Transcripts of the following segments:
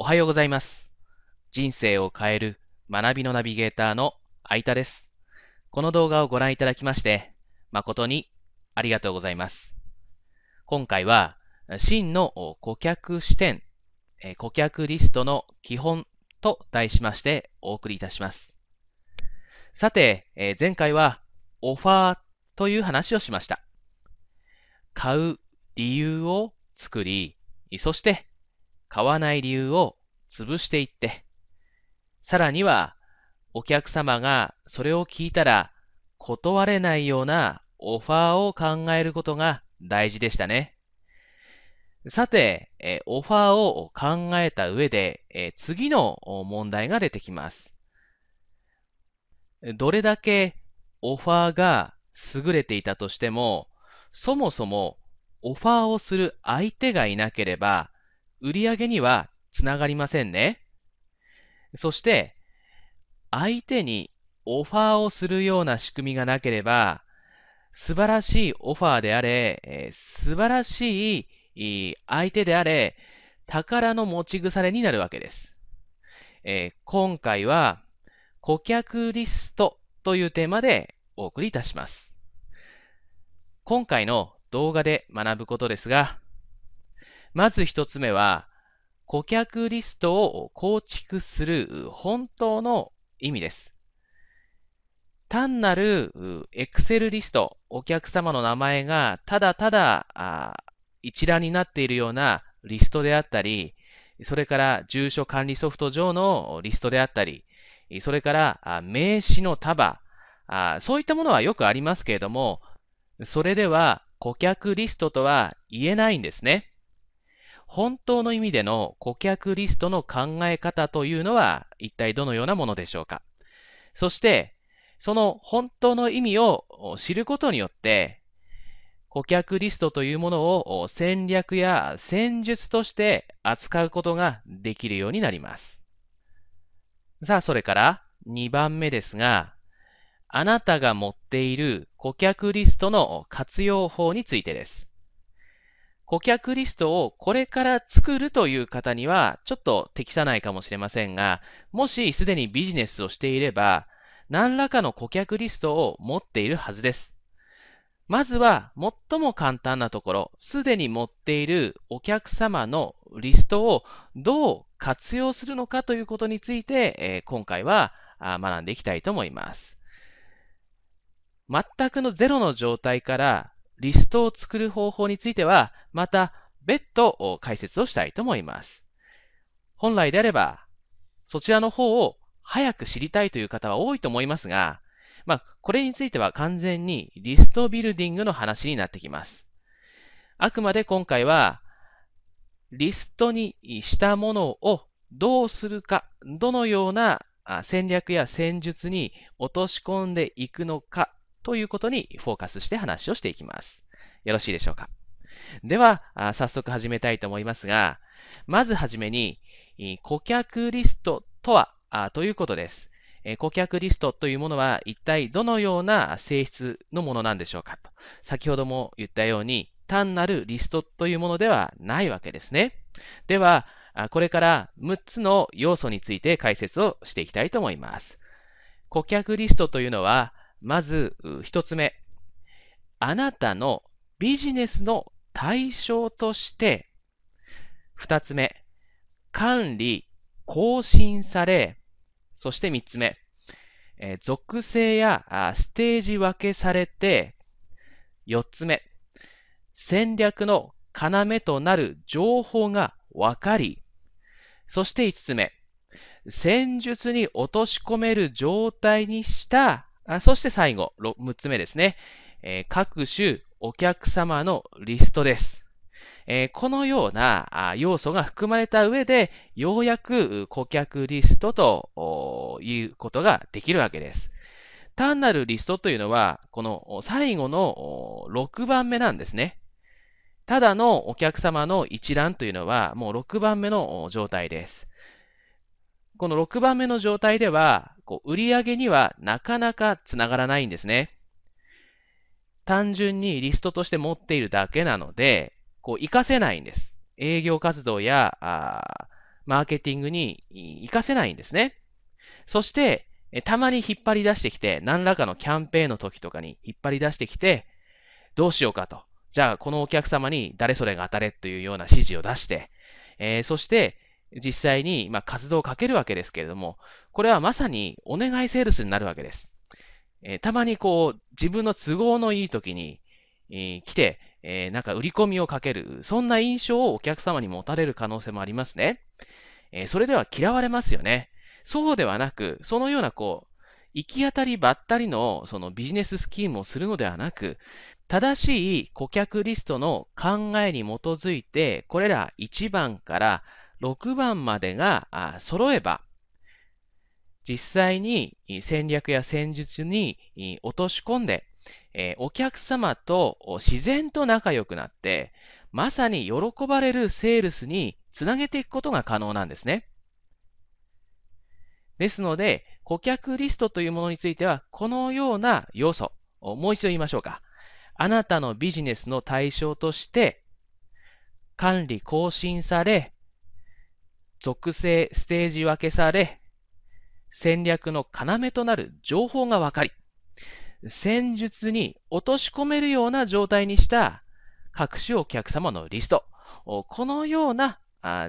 おはようございます。人生を変える学びのナビゲーターの相田です。この動画をご覧いただきまして、誠にありがとうございます。今回は、真の顧客視点、顧客リストの基本と題しましてお送りいたします。さて、前回はオファーという話をしました。買う理由を作り、そして買わない理由を潰していって、さらにはお客様がそれを聞いたら断れないようなオファーを考えることが大事でしたね。さて、えオファーを考えた上で、え次の問題が出てきます。どれだけオファーが優れていたとしても、そもそもオファーをする相手がいなければ、売り上げにはつながりませんね。そして、相手にオファーをするような仕組みがなければ、素晴らしいオファーであれ、えー素晴らしい相手であれ、宝の持ち腐れになるわけです。えー今回は、顧客リストというテーマでお送りいたします。今回の動画で学ぶことですが、まず一つ目は、顧客リストを構築する本当の意味です。単なる Excel リスト、お客様の名前がただただ一覧になっているようなリストであったり、それから住所管理ソフト上のリストであったり、それから名刺の束、そういったものはよくありますけれども、それでは顧客リストとは言えないんですね。本当の意味での顧客リストの考え方というのは一体どのようなものでしょうか？そして、その本当の意味を知ることによって、顧客リストというものを戦略や戦術として扱うことができるようになります。さあ、それから2番目ですが、あなたが持っている顧客リストの活用法についてです。顧客リストをこれから作るという方にはちょっと適さないかもしれませんが、もしすでにビジネスをしていれば、何らかの顧客リストを持っているはずです。まずは最も簡単なところ、すでに持っているお客様のリストをどう活用するのかということについて、えー今回は学んでいきたいと思います。全くのゼロの状態からリストを作る方法については、また別途解説をしたいと思います。本来であれば、そちらの方を早く知りたいという方は多いと思いますが、まあ、これについては完全にリストビルディングの話になってきます。あくまで今回は、リストにしたものをどうするか、どのような戦略や戦術に落とし込んでいくのかということにフォーカスして話をしていきます。よろしいでしょうか？では、早速始めたいと思いますが、まずはじめに、顧客リストとはということです。顧客リストというものは一体どのような性質のものなんでしょうか？と。先ほども言ったように、単なるリストというものではないわけですね。では、これから6つの要素について解説をしていきたいと思います。顧客リストというのは、まず1つ目、あなたのビジネスの対象として、2つ目、管理、更新され、そして3つ目、え属性やあステージ分けされて、4つ目、戦略の要となる情報が分かり、そして5つ目、戦術に落とし込める状態にした、あそして最後、6つ目ですね、えー各種お客様のリストです。えーこのようなあ要素が含まれた上で、ようやく顧客リストということができるわけです。単なるリストというのは、この最後の6番目なんですね。ただのお客様の一覧というのは、もう6番目の状態です。この6番目の状態では、こう売上にはなかなかつながらないんですね。単純にリストとして持っているだけなので、こう活かせないんです。営業活動や、あマーケティングに活かせないんですね。そして、たまに引っ張り出してきて、何らかのキャンペーンの時とかに引っ張り出してきて、どうしようかと。じゃあ、このお客様に誰それが当たれというような指示を出して、えー、そして、実際に、ま、活動をかけるわけですけれども、これはまさにお願いセールスになるわけです。え、たまにこう、自分の都合のいい時に、え、来て、え、なんか売り込みをかける、そんな印象をお客様に持たれる可能性もありますね。え、それでは嫌われますよね。そうではなく、そのようなこう、行き当たりばったりのそのビジネススキームをするのではなく、正しい顧客リストの考えに基づいて、これら1番から6番までが揃えば、実際に戦略や戦術に落とし込んで、お客様と自然と仲良くなって、まさに喜ばれるセールスにつなげていくことが可能なんですね。ですので、顧客リストというものについては、このような要素、もう一度言いましょうか。あなたのビジネスの対象として、管理更新され、属性ステージ分けされ、戦略の要となる情報が分かり、戦術に落とし込めるような状態にした各種お客様のリスト。このような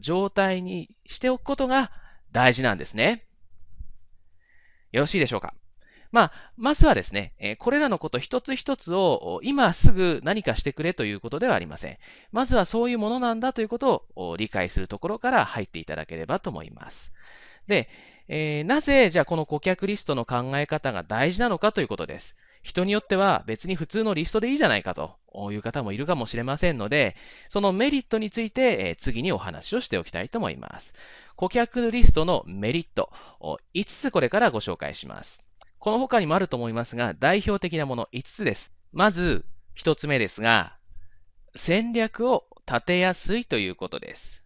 状態にしておくことが大事なんですね。よろしいでしょうか？まあ、まずはですね、えこれらのこと一つ一つを今すぐ何かしてくれということではありません。まずはそういうものなんだということを理解するところから入っていただければと思います。で、えー、なぜじゃあこの顧客リストの考え方が大事なのかということです。人によっては別に普通のリストでいいじゃないかという方もいるかもしれませんので、そのメリットについて、え次にお話をしておきたいと思います。顧客リストのメリット、5つこれからご紹介します。この他にもあると思いますが、代表的なもの5つです。まず、1つ目ですが、戦略を立てやすいということです。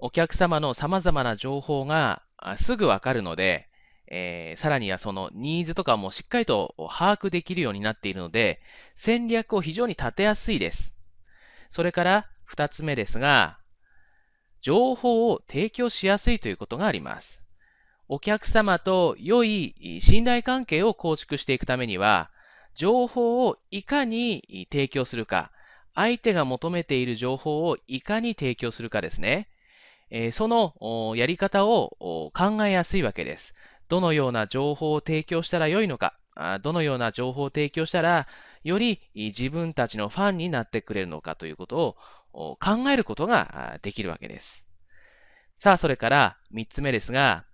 お客様の様々な情報がすぐわかるので、えー、さらにはそのニーズとかもしっかりと把握できるようになっているので、戦略を非常に立てやすいです。それから2つ目ですが、情報を提供しやすいということがあります。お客様と良い信頼関係を構築していくためには、情報をいかに提供するか、相手が求めている情報をいかに提供するかですね。えそのやり方を考えやすいわけです。どのような情報を提供したら良いのか、どのような情報を提供したら、より自分たちのファンになってくれるのかということを考えることができるわけです。さあ、それから3つ目ですが、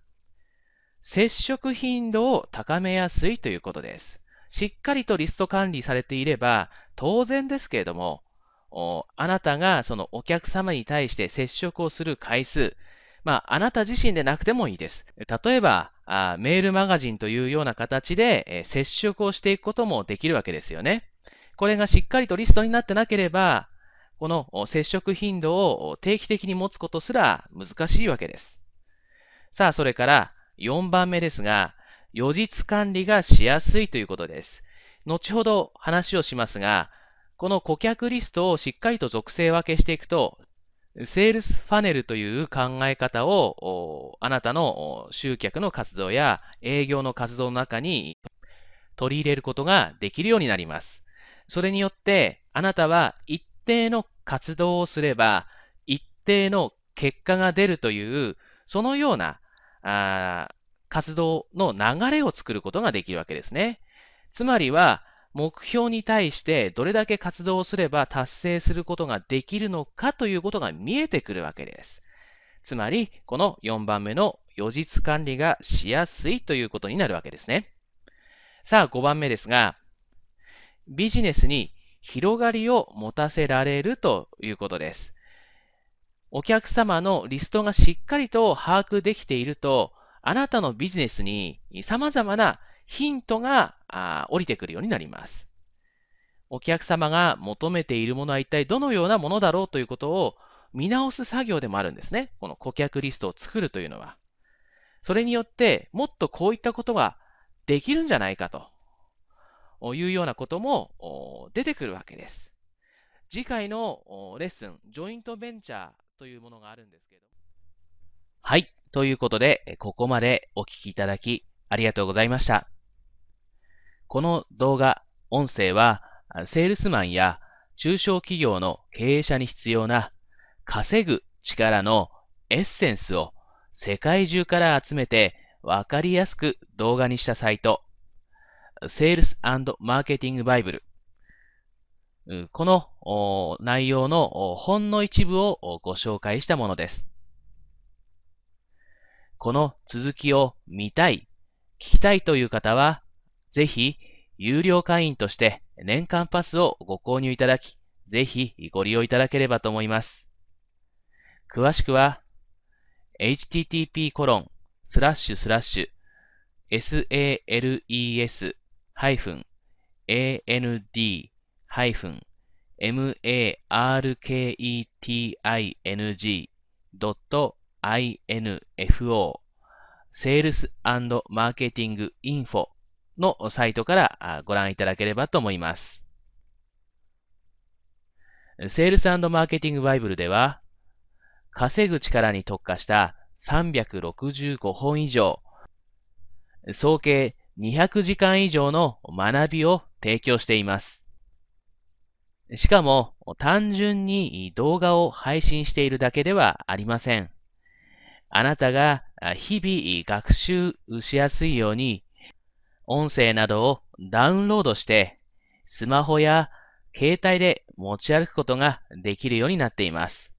接触頻度を高めやすいということです。しっかりとリスト管理されていれば、当然ですけれども、あなたがそのお客様に対して接触をする回数、まあ、あなた自身でなくてもいいです。例えば、あメールマガジンというような形で、え接触をしていくこともできるわけですよね。これがしっかりとリストになってなければ、この接触頻度を定期的に持つことすら難しいわけです。さあ、それから4番目ですが、予実管理がしやすいということです。後ほど話をしますが、この顧客リストをしっかりと属性分けしていくと、セールスファネルという考え方をあなたの集客の活動や営業の活動の中に取り入れることができるようになります。それによってあなたは一定の活動をすれば一定の結果が出るというそのようなあ活動の流れを作ることができるわけですね。つまりは目標に対してどれだけ活動すれば達成することができるのかということが見えてくるわけです。つまり、この4番目の予実管理がしやすいということになるわけですね。さあ、5番目ですが、ビジネスに広がりを持たせられるということです。お客様のリストがしっかりと把握できていると、あなたのビジネスに様々なヒントが降りてくるようになります。お客様が求めているものは一体どのようなものだろうということを見直す作業でもあるんですね。この顧客リストを作るというのは。それによってもっとこういったことができるんじゃないかというようなことも出てくるわけです。次回のレッスン、ジョイントベンチャーというものがあるんですけどはい。ということで、ここまでお聞きいただきありがとうございました。この動画、音声は、セールスマンや中小企業の経営者に必要な稼ぐ力のエッセンスを世界中から集めてわかりやすく動画にしたサイト、セールスマーケティングバイブル。この内容のほんの一部をご紹介したものです。この続きを見たい、聞きたいという方は、ぜひ有料会員として年間パスをご購入いただき、ぜひご利用いただければと思います。詳しくは、http コロンスラッシュスラッシュ sales marketing.info セールスマーケティングインフォのサイトからご覧いただければと思います。セールスマーケティングバイブルでは、稼ぐ力に特化した365本以上、総計200時間以上の学びを提供しています。しかも、単純に動画を配信しているだけではありません。あなたが日々学習しやすいように、音声などをダウンロードして、スマホや携帯で持ち歩くことができるようになっています。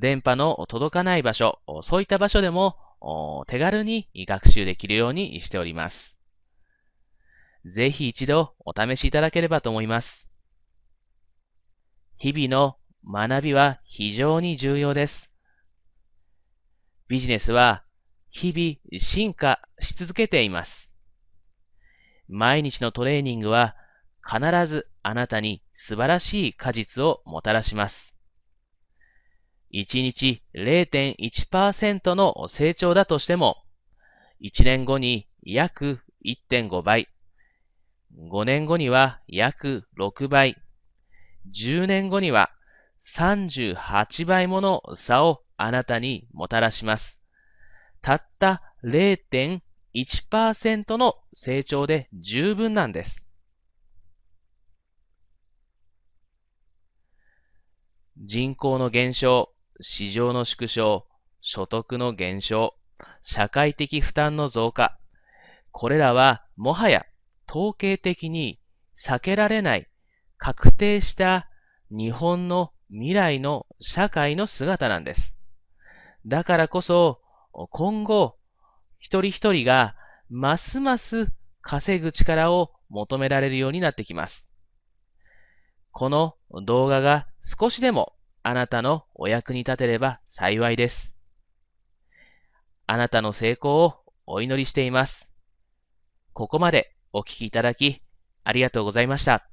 電波の届かない場所、そういった場所でも手軽に学習できるようにしております。ぜひ一度お試しいただければと思います。日々の学びは非常に重要です。ビジネスは日々進化し続けています。毎日のトレーニングは必ずあなたに素晴らしい果実をもたらします。1日0.1%の成長だとしても、1年後に約1.5倍、5年後には約6倍、10年後には38倍もの差をあなたにもたらします。たった0.1%の成長で十分なんです。人口の減少、市場の縮小、所得の減少、社会的負担の増加。これらはもはや統計的に避けられない確定した日本の未来の社会の姿なんです。だからこそ今後一人一人がますます稼ぐ力を求められるようになってきます。この動画が少しでもあなたのお役に立てれば幸いです。あなたの成功をお祈りしています。ここまでお聞きいただきありがとうございました。